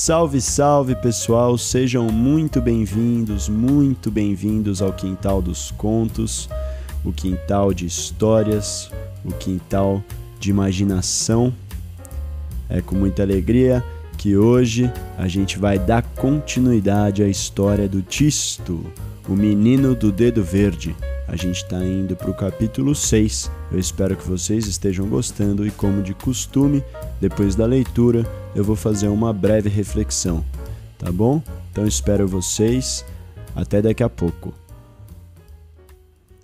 Salve, salve pessoal, sejam muito bem-vindos, muito bem-vindos ao Quintal dos Contos, o quintal de histórias, o quintal de imaginação. É com muita alegria que hoje a gente vai dar continuidade à história do Tisto, o menino do dedo verde. A gente está indo para o capítulo 6. Eu espero que vocês estejam gostando e, como de costume, depois da leitura eu vou fazer uma breve reflexão, tá bom? Então espero vocês. Até daqui a pouco.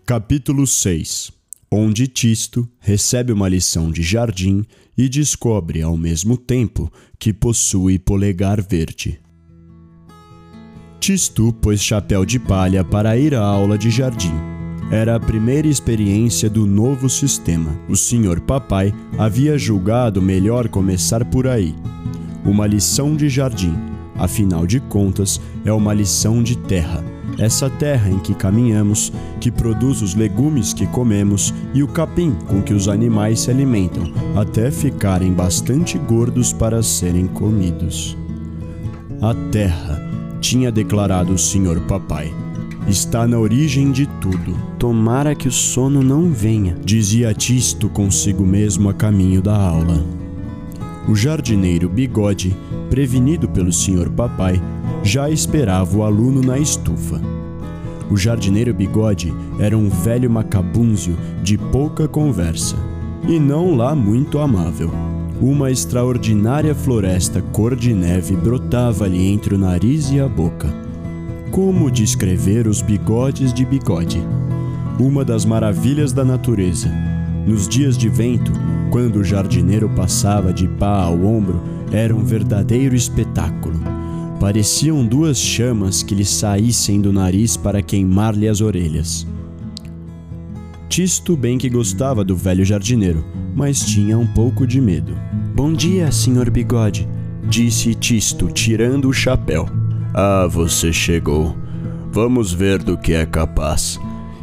Capítulo 6 Onde Tisto recebe uma lição de jardim e descobre ao mesmo tempo que possui polegar verde. Tisto pôs chapéu de palha para ir à aula de jardim. Era a primeira experiência do novo sistema. O senhor papai havia julgado melhor começar por aí. Uma lição de jardim, afinal de contas, é uma lição de terra. Essa terra em que caminhamos, que produz os legumes que comemos e o capim com que os animais se alimentam, até ficarem bastante gordos para serem comidos. A terra tinha declarado o senhor papai. Está na origem de tudo. Tomara que o sono não venha, dizia Tisto consigo mesmo a caminho da aula. O jardineiro Bigode, prevenido pelo senhor papai, já esperava o aluno na estufa. O jardineiro Bigode era um velho macabúnzio de pouca conversa e não lá muito amável. Uma extraordinária floresta cor de neve brotava-lhe entre o nariz e a boca. Como descrever os bigodes de bigode? Uma das maravilhas da natureza. Nos dias de vento, quando o jardineiro passava de pá ao ombro, era um verdadeiro espetáculo. Pareciam duas chamas que lhe saíssem do nariz para queimar-lhe as orelhas. Tisto bem que gostava do velho jardineiro, mas tinha um pouco de medo. Bom dia, senhor Bigode, disse Tisto, tirando o chapéu. Ah, você chegou. Vamos ver do que é capaz.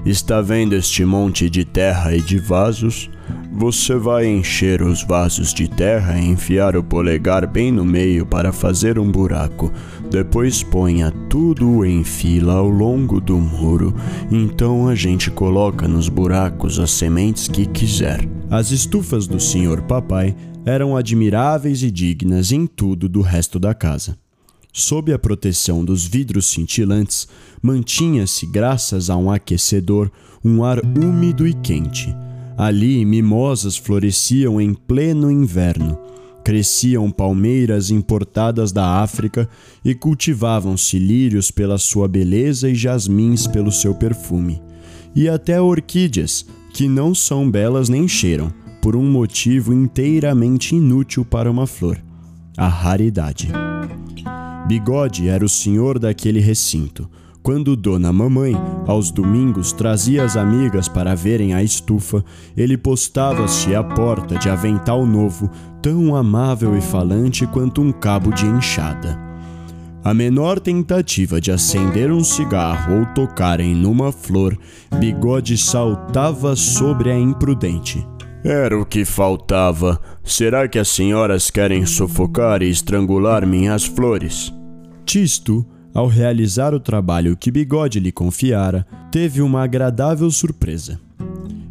Está vendo este monte de terra e de vasos? Você vai encher os vasos de terra e enfiar o polegar bem no meio para fazer um buraco. Depois ponha tudo em fila ao longo do muro. Então a gente coloca nos buracos as sementes que quiser. As estufas do senhor papai eram admiráveis e dignas em tudo do resto da casa. Sob a proteção dos vidros cintilantes, mantinha-se, graças a um aquecedor, um ar úmido e quente. Ali, mimosas floresciam em pleno inverno. Cresciam palmeiras importadas da África e cultivavam-se lírios pela sua beleza e jasmins pelo seu perfume. E até orquídeas, que não são belas nem cheiram, por um motivo inteiramente inútil para uma flor: a raridade. Bigode era o senhor daquele recinto. Quando Dona Mamãe, aos domingos, trazia as amigas para verem a estufa, ele postava-se à porta de avental novo, tão amável e falante quanto um cabo de enxada. A menor tentativa de acender um cigarro ou tocarem numa flor, Bigode saltava sobre a imprudente. Era o que faltava. Será que as senhoras querem sufocar e estrangular minhas flores? Tisto, ao realizar o trabalho que Bigode lhe confiara, teve uma agradável surpresa.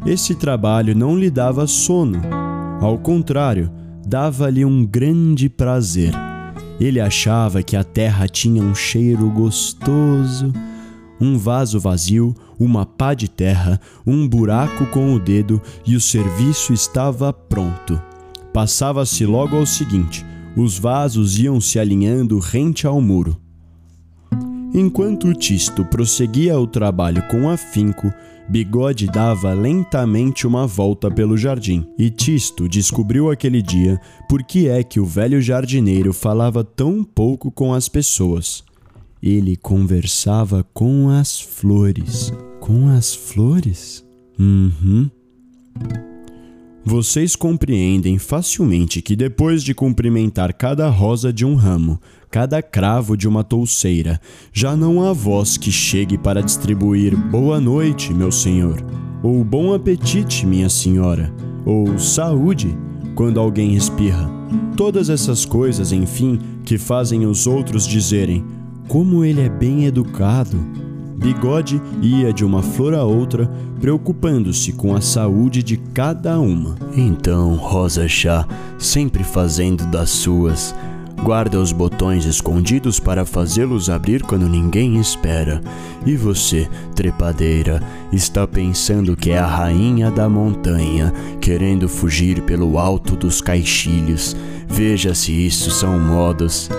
Esse trabalho não lhe dava sono, ao contrário, dava-lhe um grande prazer. Ele achava que a terra tinha um cheiro gostoso, um vaso vazio, uma pá de terra, um buraco com o dedo e o serviço estava pronto. Passava-se logo ao seguinte: os vasos iam se alinhando rente ao muro. Enquanto Tisto prosseguia o trabalho com afinco, Bigode dava lentamente uma volta pelo jardim, e Tisto descobriu aquele dia por que é que o velho jardineiro falava tão pouco com as pessoas. Ele conversava com as flores. Com as flores? Uhum. Vocês compreendem facilmente que depois de cumprimentar cada rosa de um ramo, cada cravo de uma touceira, já não há voz que chegue para distribuir boa noite, meu senhor, ou bom apetite, minha senhora, ou saúde, quando alguém espirra. Todas essas coisas, enfim, que fazem os outros dizerem: Como ele é bem educado. Bigode ia de uma flor a outra, preocupando-se com a saúde de cada uma. Então, Rosa Chá, sempre fazendo das suas, guarda os botões escondidos para fazê-los abrir quando ninguém espera. E você, trepadeira, está pensando que é a rainha da montanha, querendo fugir pelo alto dos caixilhos. Veja se isso são modos.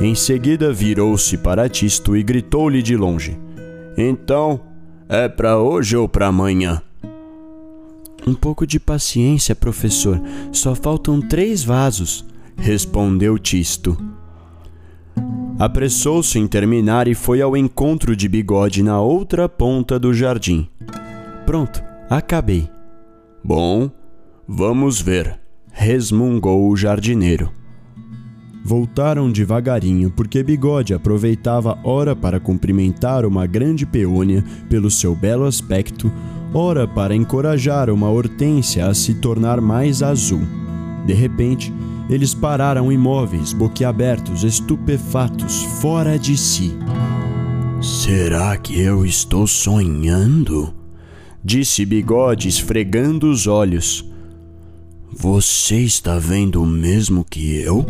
Em seguida virou-se para Tisto e gritou-lhe de longe: Então, é para hoje ou para amanhã? Um pouco de paciência, professor. Só faltam três vasos respondeu Tisto. Apressou-se em terminar e foi ao encontro de Bigode na outra ponta do jardim. Pronto, acabei. Bom, vamos ver, resmungou o jardineiro. Voltaram devagarinho porque Bigode aproveitava ora para cumprimentar uma grande peônia pelo seu belo aspecto, ora para encorajar uma hortênsia a se tornar mais azul. De repente, eles pararam imóveis, boquiabertos, estupefatos, fora de si. Será que eu estou sonhando? Disse Bigode, esfregando os olhos. Você está vendo o mesmo que eu?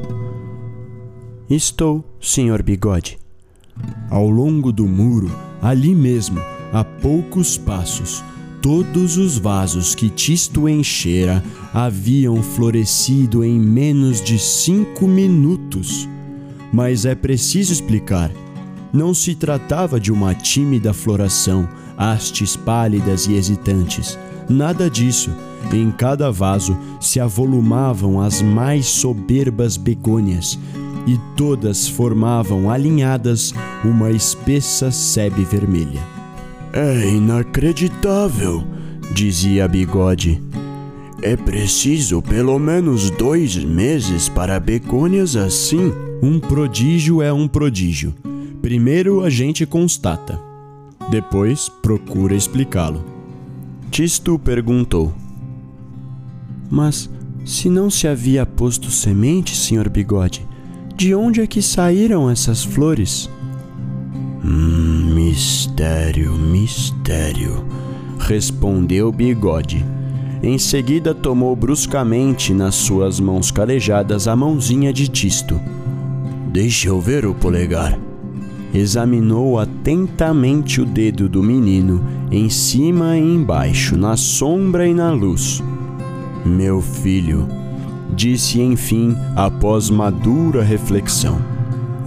Estou, senhor Bigode. Ao longo do muro, ali mesmo, a poucos passos, Todos os vasos que Tisto enchera haviam florescido em menos de cinco minutos. Mas é preciso explicar. Não se tratava de uma tímida floração, hastes pálidas e hesitantes. Nada disso. Em cada vaso se avolumavam as mais soberbas begônias, e todas formavam alinhadas uma espessa sebe vermelha. É inacreditável, dizia Bigode. É preciso pelo menos dois meses para begônias assim. Um prodígio é um prodígio. Primeiro a gente constata, depois procura explicá-lo. Tisto perguntou: Mas se não se havia posto semente, senhor Bigode, de onde é que saíram essas flores? Hum, mistério, mistério, respondeu Bigode. Em seguida tomou bruscamente nas suas mãos calejadas a mãozinha de Tisto. Deixa eu ver o polegar. Examinou atentamente o dedo do menino, em cima e embaixo, na sombra e na luz. Meu filho, disse enfim após madura reflexão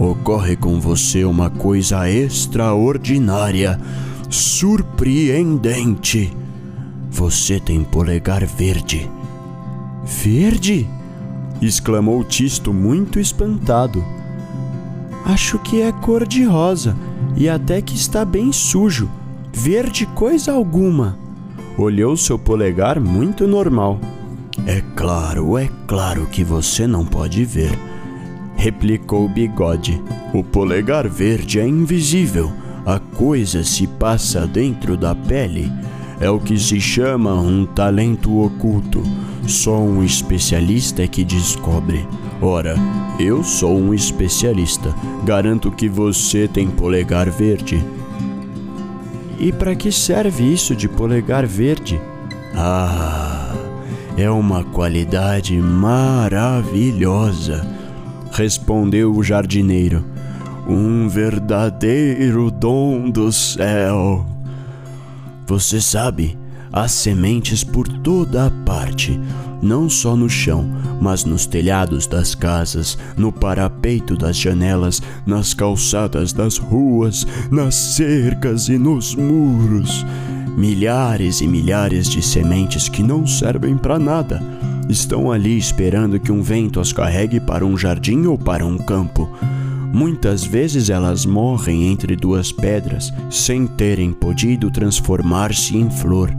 ocorre com você uma coisa extraordinária, surpreendente. Você tem polegar verde. Verde? exclamou Tisto, muito espantado. Acho que é cor de rosa e até que está bem sujo. Verde coisa alguma. Olhou seu polegar muito normal. É claro, é claro que você não pode ver replicou Bigode. O polegar verde é invisível. A coisa se passa dentro da pele. É o que se chama um talento oculto. Só um especialista é que descobre. Ora, eu sou um especialista. Garanto que você tem polegar verde. E para que serve isso de polegar verde? Ah, é uma qualidade maravilhosa respondeu o jardineiro. Um verdadeiro dom do céu. Você sabe, há sementes por toda a parte, não só no chão, mas nos telhados das casas, no parapeito das janelas, nas calçadas das ruas, nas cercas e nos muros. Milhares e milhares de sementes que não servem para nada estão ali esperando que um vento as carregue para um jardim ou para um campo. Muitas vezes elas morrem entre duas pedras sem terem podido transformar-se em flor.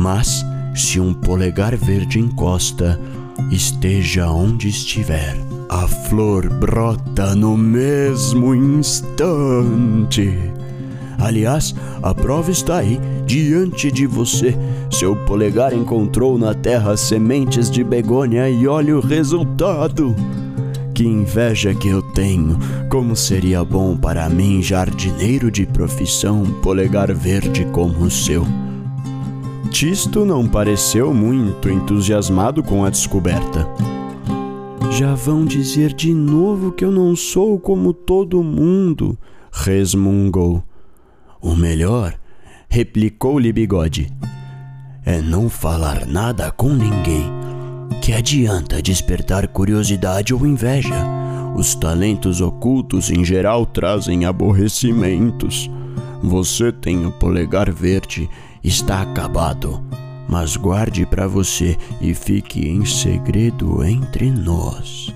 Mas, se um polegar verde encosta, esteja onde estiver, a flor brota no mesmo instante. Aliás, a prova está aí, diante de você. Seu polegar encontrou na terra sementes de begônia e olha o resultado. Que inveja que eu tenho! Como seria bom para mim, jardineiro de profissão, polegar verde como o seu. Tisto não pareceu muito entusiasmado com a descoberta. Já vão dizer de novo que eu não sou como todo mundo, resmungou. O melhor, replicou-lhe Bigode, é não falar nada com ninguém. Que adianta despertar curiosidade ou inveja? Os talentos ocultos em geral trazem aborrecimentos. Você tem o polegar verde, está acabado. Mas guarde para você e fique em segredo entre nós.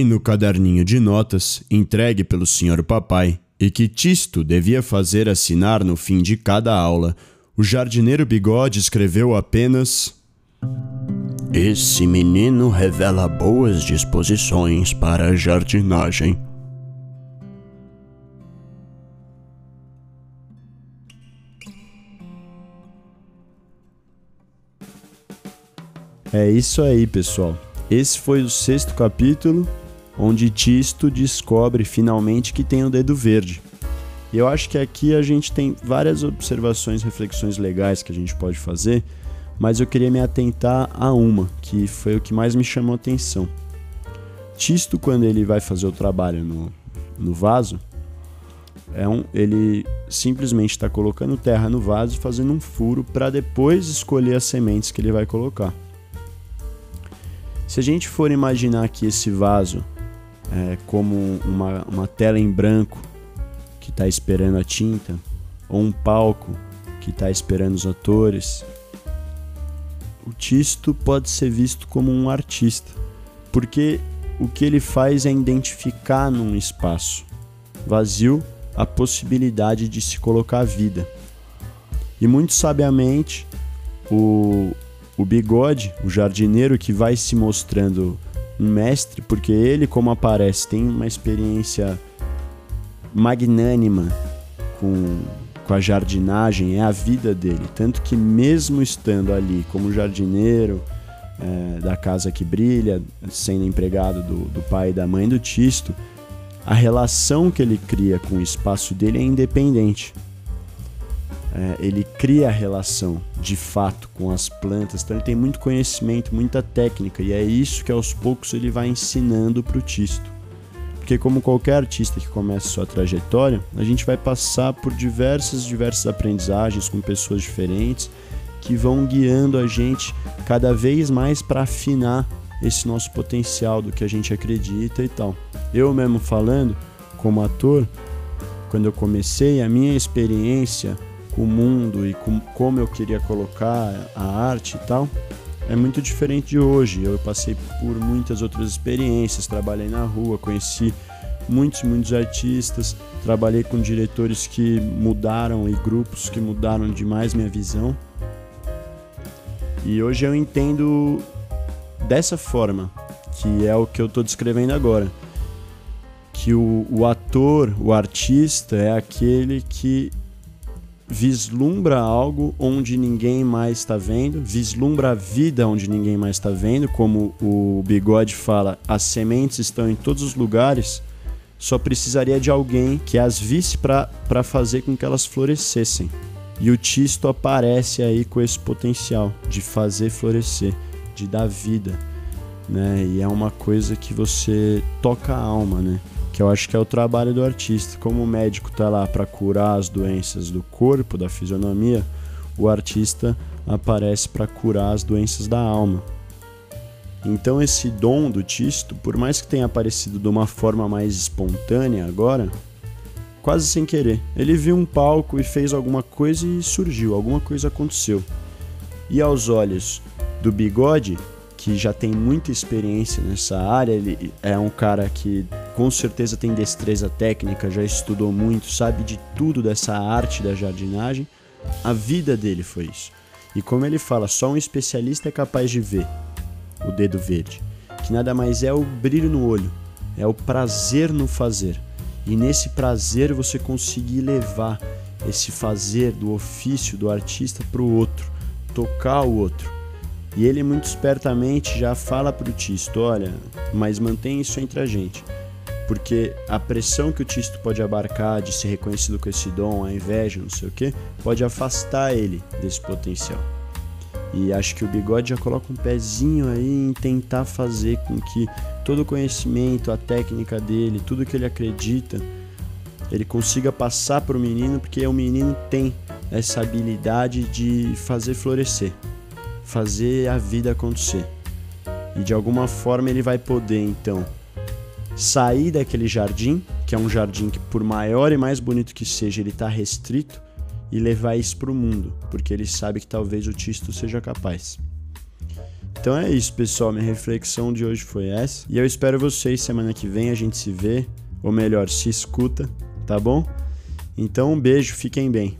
E no caderninho de notas, entregue pelo senhor papai, e que Tisto devia fazer assinar no fim de cada aula, o jardineiro Bigode escreveu apenas: Esse menino revela boas disposições para a jardinagem. É isso aí, pessoal. Esse foi o sexto capítulo onde Tisto descobre finalmente que tem o dedo verde. E eu acho que aqui a gente tem várias observações, reflexões legais que a gente pode fazer, mas eu queria me atentar a uma, que foi o que mais me chamou a atenção. Tisto, quando ele vai fazer o trabalho no, no vaso, é um, ele simplesmente está colocando terra no vaso fazendo um furo para depois escolher as sementes que ele vai colocar. Se a gente for imaginar que esse vaso é, como uma, uma tela em branco que está esperando a tinta, ou um palco que está esperando os atores. O Tisto pode ser visto como um artista, porque o que ele faz é identificar num espaço vazio a possibilidade de se colocar vida. E muito sabiamente, o, o bigode, o jardineiro que vai se mostrando mestre, porque ele, como aparece, tem uma experiência magnânima com, com a jardinagem, é a vida dele. Tanto que, mesmo estando ali como jardineiro é, da casa que brilha, sendo empregado do, do pai e da mãe do Tisto, a relação que ele cria com o espaço dele é independente é, ele cria a relação de fato com as plantas, então ele tem muito conhecimento, muita técnica, e é isso que aos poucos ele vai ensinando para o Tisto. Porque como qualquer artista que começa sua trajetória, a gente vai passar por diversas, diversas aprendizagens com pessoas diferentes que vão guiando a gente cada vez mais para afinar esse nosso potencial do que a gente acredita e tal. Eu mesmo falando como ator, quando eu comecei, a minha experiência o mundo e com, como eu queria colocar a arte e tal, é muito diferente de hoje. Eu passei por muitas outras experiências, trabalhei na rua, conheci muitos, muitos artistas, trabalhei com diretores que mudaram e grupos que mudaram demais minha visão. E hoje eu entendo dessa forma, que é o que eu estou descrevendo agora. Que o, o ator, o artista, é aquele que vislumbra algo onde ninguém mais está vendo, vislumbra a vida onde ninguém mais está vendo, como o Bigode fala, as sementes estão em todos os lugares, só precisaria de alguém que as visse para fazer com que elas florescessem. E o Tisto aparece aí com esse potencial de fazer florescer, de dar vida, né? E é uma coisa que você toca a alma, né? Que eu acho que é o trabalho do artista. Como o médico está lá para curar as doenças do corpo, da fisionomia, o artista aparece para curar as doenças da alma. Então esse dom do Tisto, por mais que tenha aparecido de uma forma mais espontânea agora, quase sem querer, ele viu um palco e fez alguma coisa e surgiu, alguma coisa aconteceu. E aos olhos do Bigode, que já tem muita experiência nessa área, ele é um cara que com certeza tem destreza técnica, já estudou muito, sabe de tudo dessa arte da jardinagem. A vida dele foi isso. E como ele fala, só um especialista é capaz de ver o dedo verde, que nada mais é o brilho no olho, é o prazer no fazer. E nesse prazer você conseguir levar esse fazer do ofício do artista para o outro, tocar o outro. E ele muito espertamente já fala para o Tisto, olha, mas mantém isso entre a gente. Porque a pressão que o Tisto pode abarcar de ser reconhecido com esse dom, a inveja, não sei o que, pode afastar ele desse potencial. E acho que o bigode já coloca um pezinho aí em tentar fazer com que todo o conhecimento, a técnica dele, tudo que ele acredita, ele consiga passar para o menino, porque o menino tem essa habilidade de fazer florescer, fazer a vida acontecer. E de alguma forma ele vai poder então sair daquele jardim, que é um jardim que por maior e mais bonito que seja, ele está restrito e levar isso para o mundo, porque ele sabe que talvez o Tisto seja capaz. Então é isso, pessoal. Minha reflexão de hoje foi essa. E eu espero vocês semana que vem. A gente se vê, ou melhor, se escuta, tá bom? Então um beijo, fiquem bem.